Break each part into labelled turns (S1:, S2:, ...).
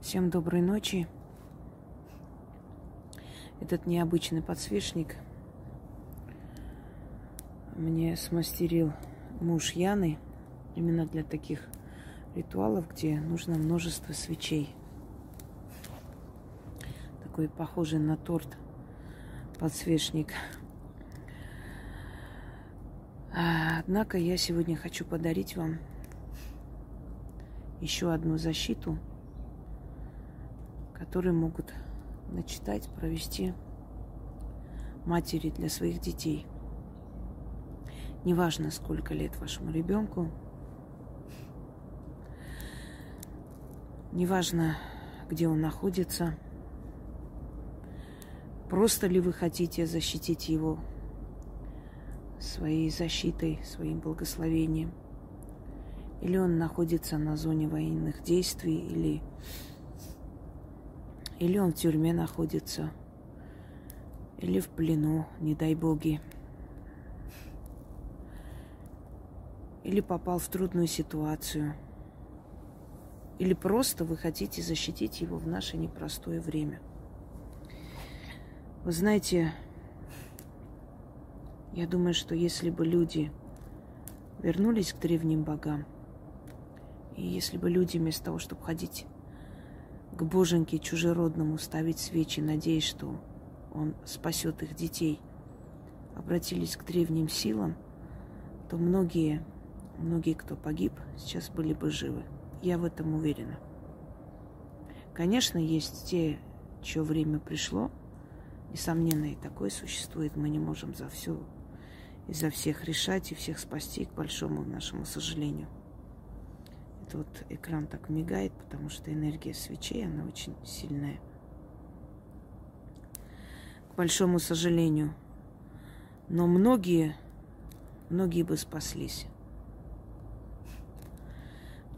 S1: Всем доброй ночи. Этот необычный подсвечник мне смастерил муж Яны именно для таких ритуалов, где нужно множество свечей. Такой похожий на торт подсвечник. А, однако я сегодня хочу подарить вам еще одну защиту, которую могут начитать, провести матери для своих детей. Неважно, сколько лет вашему ребенку, неважно, где он находится, просто ли вы хотите защитить его своей защитой, своим благословением, или он находится на зоне военных действий, или, или он в тюрьме находится, или в плену, не дай боги, или попал в трудную ситуацию, или просто вы хотите защитить его в наше непростое время. Вы знаете, я думаю, что если бы люди вернулись к древним богам, и если бы люди вместо того, чтобы ходить к боженьке чужеродному, ставить свечи, надеясь, что он спасет их детей, обратились к древним силам, то многие, многие, кто погиб, сейчас были бы живы. Я в этом уверена. Конечно, есть те, чье время пришло. Несомненно, и такое существует. Мы не можем за все и за всех решать и всех спасти, к большому нашему сожалению. Это вот экран так мигает, потому что энергия свечей, она очень сильная. К большому сожалению. Но многие, многие бы спаслись.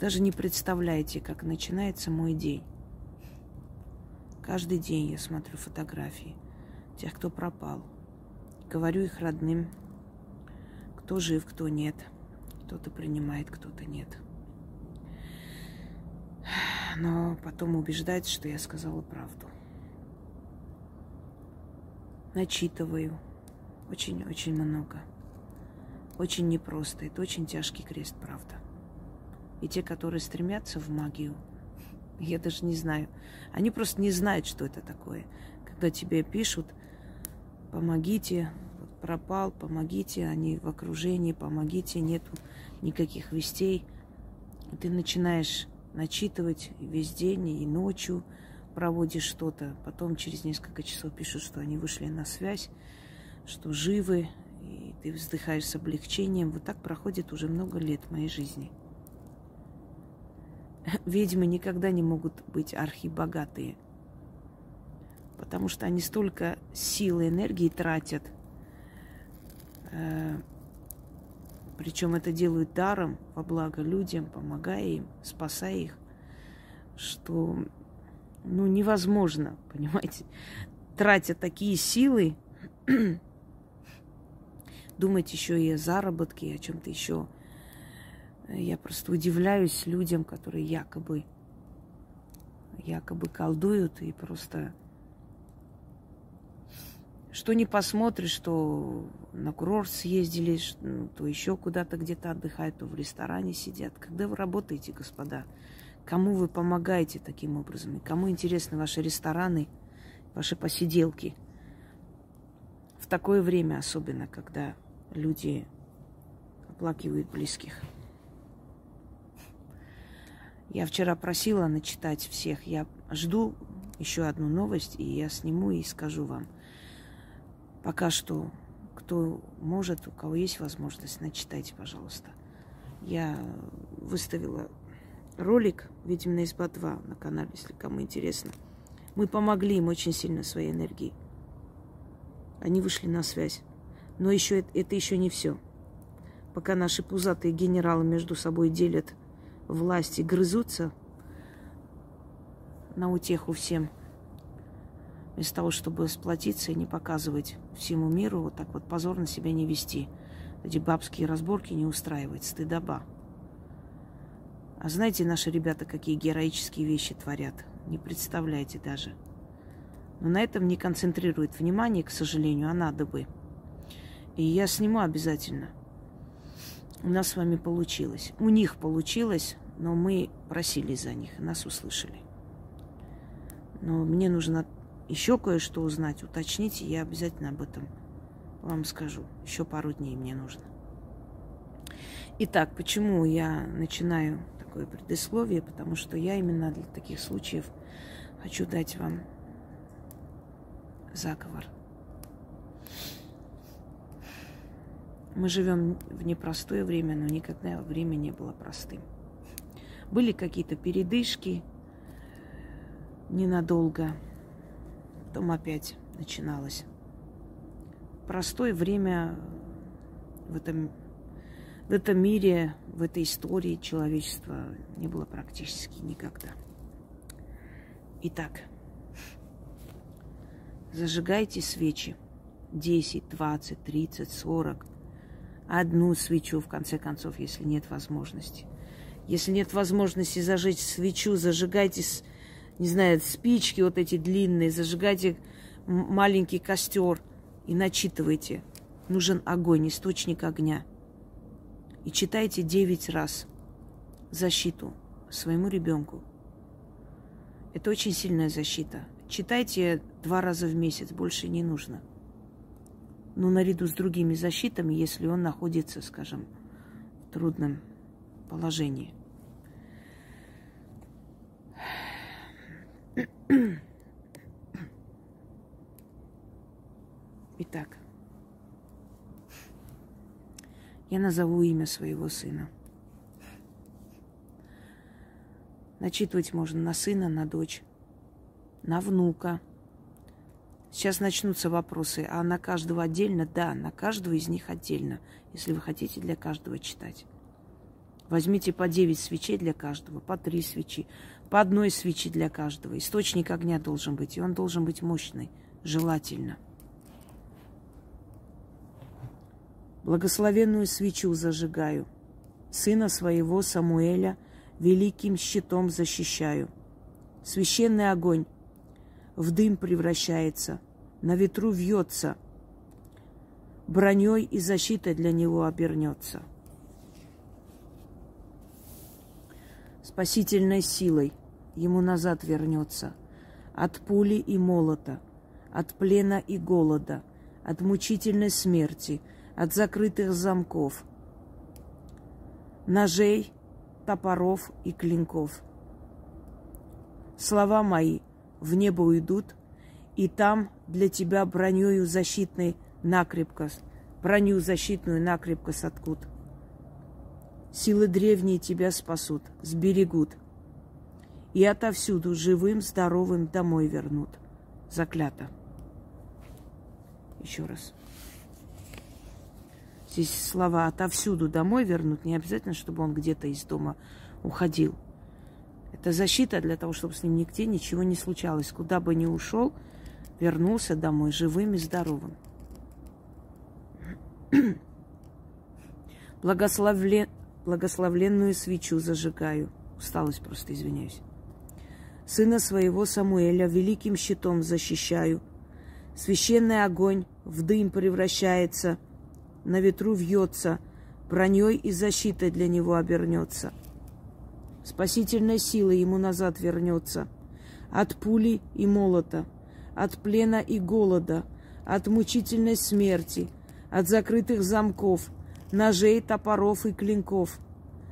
S1: Даже не представляете, как начинается мой день. Каждый день я смотрю фотографии тех, кто пропал. Говорю их родным, кто жив, кто нет. Кто-то принимает, кто-то нет. Но потом убеждается, что я сказала правду. Начитываю. Очень-очень много. Очень непросто. Это очень тяжкий крест, правда. И те, которые стремятся в магию, я даже не знаю. Они просто не знают, что это такое. Когда тебе пишут, помогите, пропал, помогите, они в окружении, помогите, нету никаких вестей. Ты начинаешь начитывать весь день и ночью проводишь что-то. Потом через несколько часов пишут, что они вышли на связь, что живы, и ты вздыхаешь с облегчением. Вот так проходит уже много лет моей жизни. Ведьмы никогда не могут быть архибогатые, потому что они столько силы, энергии тратят – Э, Причем это делают даром, во благо людям, помогая им, спасая их, что ну, невозможно, понимаете, тратя такие силы, думать еще и о заработке, и о чем-то еще. Я просто удивляюсь людям, которые якобы, якобы колдуют и просто что не посмотришь, что на курорт съездили, ну, то еще куда-то где-то отдыхают, то в ресторане сидят. Когда вы работаете, господа, кому вы помогаете таким образом? И кому интересны ваши рестораны, ваши посиделки? В такое время особенно, когда люди оплакивают близких. Я вчера просила начитать всех. Я жду еще одну новость, и я сниму и скажу вам – Пока что, кто может, у кого есть возможность, начитайте, пожалуйста. Я выставила ролик «Ведьмина изба 2» на канале, если кому интересно. Мы помогли им очень сильно своей энергией. Они вышли на связь. Но еще это, это еще не все. Пока наши пузатые генералы между собой делят власть и грызутся на утеху всем – вместо того, чтобы сплотиться и не показывать всему миру, вот так вот позорно себя не вести. Эти бабские разборки не устраивать, стыдоба. А знаете, наши ребята какие героические вещи творят? не представляете даже. Но на этом не концентрирует внимание, к сожалению, а надо бы. И я сниму обязательно. У нас с вами получилось. У них получилось, но мы просили за них, нас услышали. Но мне нужно еще кое-что узнать, уточните, я обязательно об этом вам скажу. Еще пару дней мне нужно. Итак, почему я начинаю такое предисловие? Потому что я именно для таких случаев хочу дать вам заговор. Мы живем в непростое время, но никогда время не было простым. Были какие-то передышки ненадолго, потом опять начиналось. Простое время в этом, в этом мире, в этой истории человечества не было практически никогда. Итак, зажигайте свечи. 10, 20, 30, 40. Одну свечу, в конце концов, если нет возможности. Если нет возможности зажечь свечу, зажигайте, не знаю, спички вот эти длинные, зажигайте маленький костер и начитывайте. Нужен огонь, источник огня. И читайте девять раз защиту своему ребенку. Это очень сильная защита. Читайте два раза в месяц, больше не нужно. Но наряду с другими защитами, если он находится, скажем, в трудном положении. Итак, я назову имя своего сына. Начитывать можно на сына, на дочь, на внука. Сейчас начнутся вопросы, а на каждого отдельно? Да, на каждого из них отдельно, если вы хотите для каждого читать. Возьмите по 9 свечей для каждого, по 3 свечи, по одной свечи для каждого. Источник огня должен быть, и он должен быть мощный, желательно. Благословенную свечу зажигаю, сына своего Самуэля великим щитом защищаю. Священный огонь в дым превращается, на ветру вьется, броней и защитой для него обернется. Спасительной силой – ему назад вернется. От пули и молота, от плена и голода, от мучительной смерти, от закрытых замков, ножей, топоров и клинков. Слова мои в небо уйдут, и там для тебя бронею защитной накрепко, броню защитную накрепко соткут. Силы древние тебя спасут, сберегут – и отовсюду живым, здоровым домой вернут. Заклято. Еще раз. Здесь слова отовсюду домой вернут. Не обязательно, чтобы он где-то из дома уходил. Это защита для того, чтобы с ним нигде ничего не случалось. Куда бы ни ушел, вернулся домой живым и здоровым. Благословлен... Благословленную свечу зажигаю. Усталость просто, извиняюсь. Сына своего Самуэля великим щитом защищаю. Священный огонь в дым превращается, на ветру вьется, броней и защитой для него обернется. Спасительная сила ему назад вернется. От пули и молота, от плена и голода, от мучительной смерти, от закрытых замков, ножей, топоров и клинков.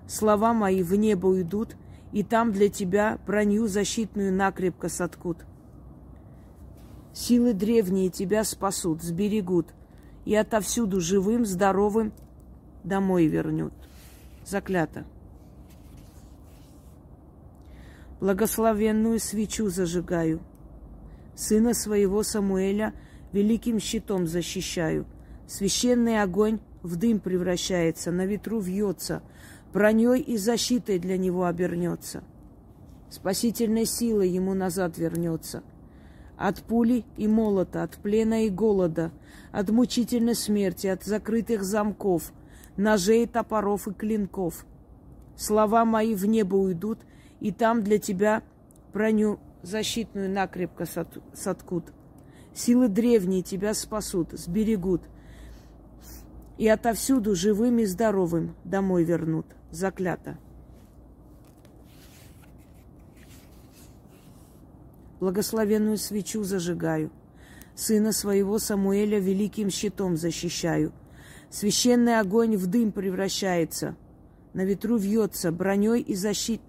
S1: Слова мои в небо уйдут — и там для тебя броню защитную накрепко соткут. Силы древние тебя спасут, сберегут, и отовсюду живым, здоровым домой вернут. Заклято. Благословенную свечу зажигаю. Сына своего Самуэля великим щитом защищаю. Священный огонь в дым превращается, на ветру вьется, броней и защитой для него обернется. Спасительной силой ему назад вернется. От пули и молота, от плена и голода, от мучительной смерти, от закрытых замков, ножей, топоров и клинков. Слова мои в небо уйдут, и там для тебя броню защитную накрепко соткут. Силы древние тебя спасут, сберегут. И отовсюду живым и здоровым домой вернут. Заклято. Благословенную свечу зажигаю. Сына своего Самуэля великим щитом защищаю. Священный огонь в дым превращается. На ветру вьется, броней и защит...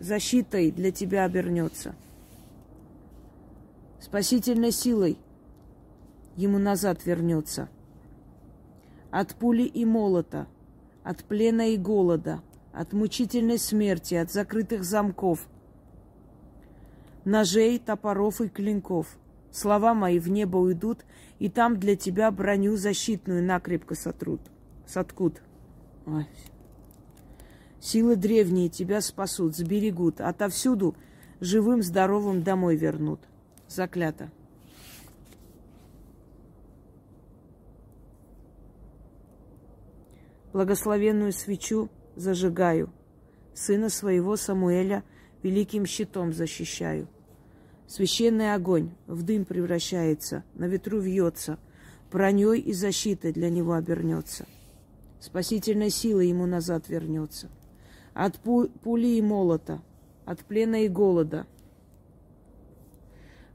S1: защитой для тебя обернется спасительной силой ему назад вернется. От пули и молота, от плена и голода, от мучительной смерти, от закрытых замков, ножей, топоров и клинков. Слова мои в небо уйдут, и там для тебя броню защитную накрепко сотрут, соткут. Ой. Силы древние тебя спасут, сберегут, отовсюду живым, здоровым домой вернут заклято. Благословенную свечу зажигаю, сына своего Самуэля великим щитом защищаю. Священный огонь в дым превращается, на ветру вьется, броней и защитой для него обернется. Спасительной силой ему назад вернется. От пули и молота, от плена и голода –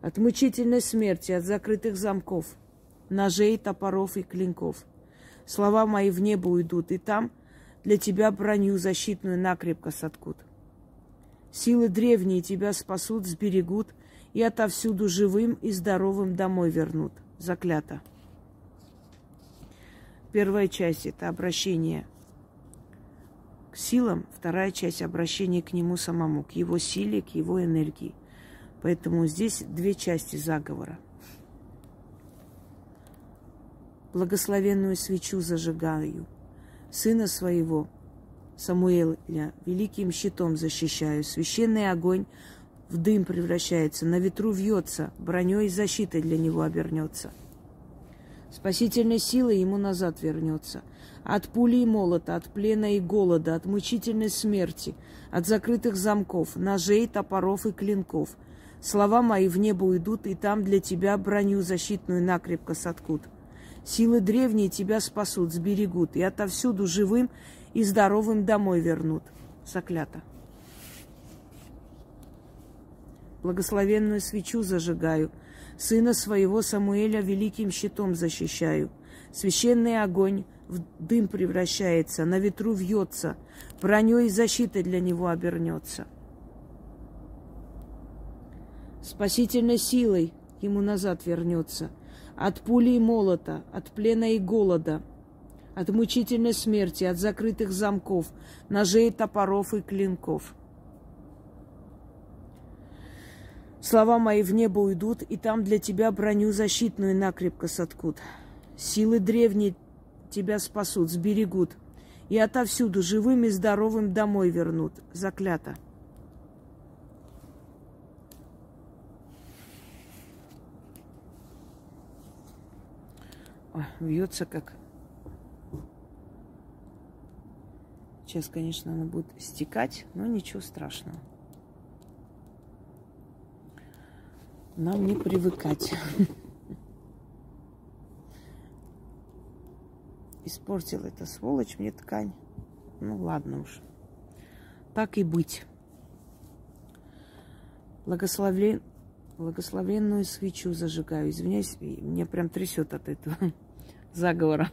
S1: от мучительной смерти, от закрытых замков, ножей, топоров и клинков. Слова мои в небо уйдут, и там для тебя броню защитную накрепко соткут. Силы древние тебя спасут, сберегут и отовсюду живым и здоровым домой вернут. Заклято. Первая часть – это обращение к силам, вторая часть – обращение к нему самому, к его силе, к его энергии – Поэтому здесь две части заговора. Благословенную свечу зажигаю. Сына своего, Самуэля, великим щитом защищаю. Священный огонь в дым превращается, на ветру вьется, броней и защитой для него обернется. Спасительной силой ему назад вернется. От пули и молота, от плена и голода, от мучительной смерти, от закрытых замков, ножей, топоров и клинков – Слова мои в небо уйдут, и там для тебя броню защитную накрепко соткут. Силы древние тебя спасут, сберегут, и отовсюду живым и здоровым домой вернут. Заклято. Благословенную свечу зажигаю, сына своего Самуэля великим щитом защищаю. Священный огонь в дым превращается, на ветру вьется, броней и защитой для него обернется спасительной силой ему назад вернется. От пули и молота, от плена и голода, от мучительной смерти, от закрытых замков, ножей, топоров и клинков. Слова мои в небо уйдут, и там для тебя броню защитную накрепко соткут. Силы древние тебя спасут, сберегут, и отовсюду живым и здоровым домой вернут. Заклято. Вьется как. Сейчас, конечно, она будет стекать, но ничего страшного. Нам не привыкать. Испортил эта сволочь мне ткань. Ну ладно уж. Так и быть. Благословлен... Благословенную свечу зажигаю. Извиняюсь, меня прям трясет от этого заговора.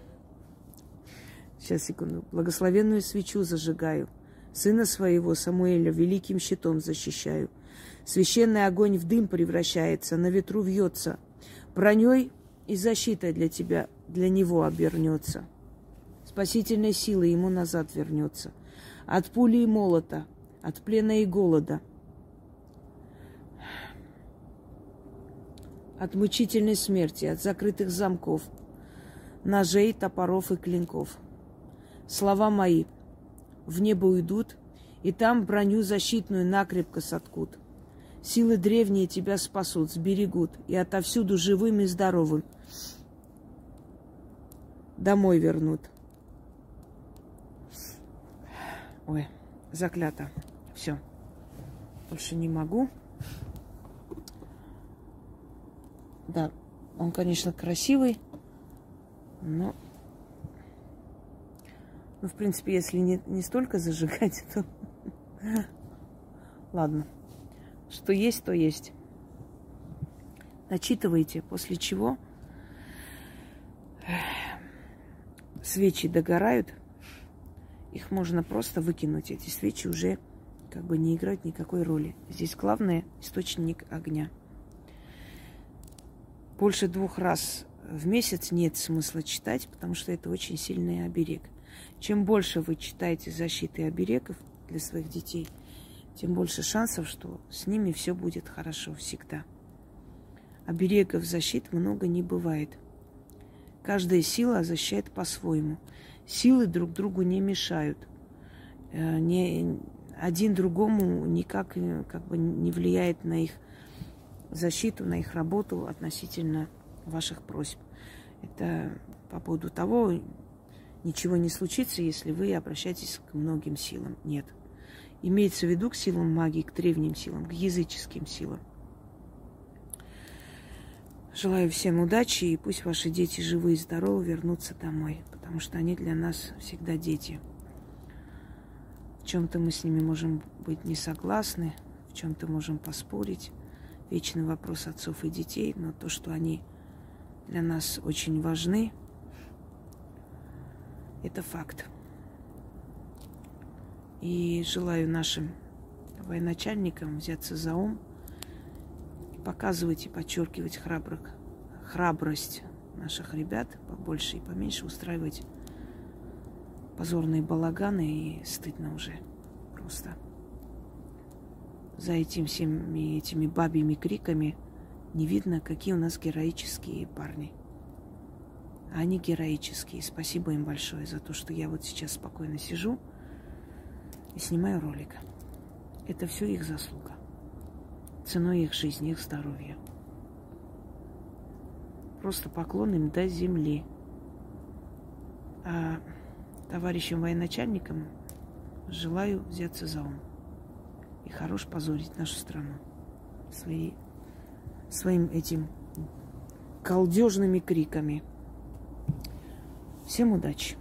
S1: Сейчас, секунду. Благословенную свечу зажигаю. Сына своего, Самуэля, великим щитом защищаю. Священный огонь в дым превращается, на ветру вьется. Броней и защитой для тебя, для него обернется. Спасительной силой ему назад вернется. От пули и молота, от плена и голода. От мучительной смерти, от закрытых замков – ножей, топоров и клинков. Слова мои в небо уйдут, и там броню защитную накрепко соткут. Силы древние тебя спасут, сберегут, и отовсюду живым и здоровым домой вернут. Ой, заклято. Все. Больше не могу. Да, он, конечно, красивый, но... Ну, в принципе, если не, не столько зажигать, то... Ладно. Что есть, то есть. Начитывайте, после чего свечи догорают, их можно просто выкинуть. Эти свечи уже как бы не играют никакой роли. Здесь главное источник огня. Больше двух раз в месяц нет смысла читать, потому что это очень сильный оберег. Чем больше вы читаете защиты оберегов для своих детей, тем больше шансов, что с ними все будет хорошо всегда. Оберегов защит много не бывает. Каждая сила защищает по-своему. Силы друг другу не мешают. Э, не, один другому никак э, как бы не влияет на их защиту, на их работу относительно ваших просьб. Это по поводу того, ничего не случится, если вы обращаетесь к многим силам. Нет. Имеется в виду к силам магии, к древним силам, к языческим силам. Желаю всем удачи, и пусть ваши дети живы и здоровы вернутся домой, потому что они для нас всегда дети. В чем-то мы с ними можем быть не согласны, в чем-то можем поспорить. Вечный вопрос отцов и детей, но то, что они для нас очень важны, это факт. И желаю нашим военачальникам взяться за ум – показывать и подчеркивать храбрых, храбрость наших ребят побольше и поменьше устраивать позорные балаганы и стыдно уже просто. За этим всеми этими бабьими криками не видно, какие у нас героические парни. они героические. Спасибо им большое за то, что я вот сейчас спокойно сижу и снимаю ролик. Это все их заслуга ценой их жизни, их здоровья. Просто поклон им до земли. А товарищам военачальникам желаю взяться за ум. И хорош позорить нашу страну свои, своим этим колдежными криками. Всем удачи!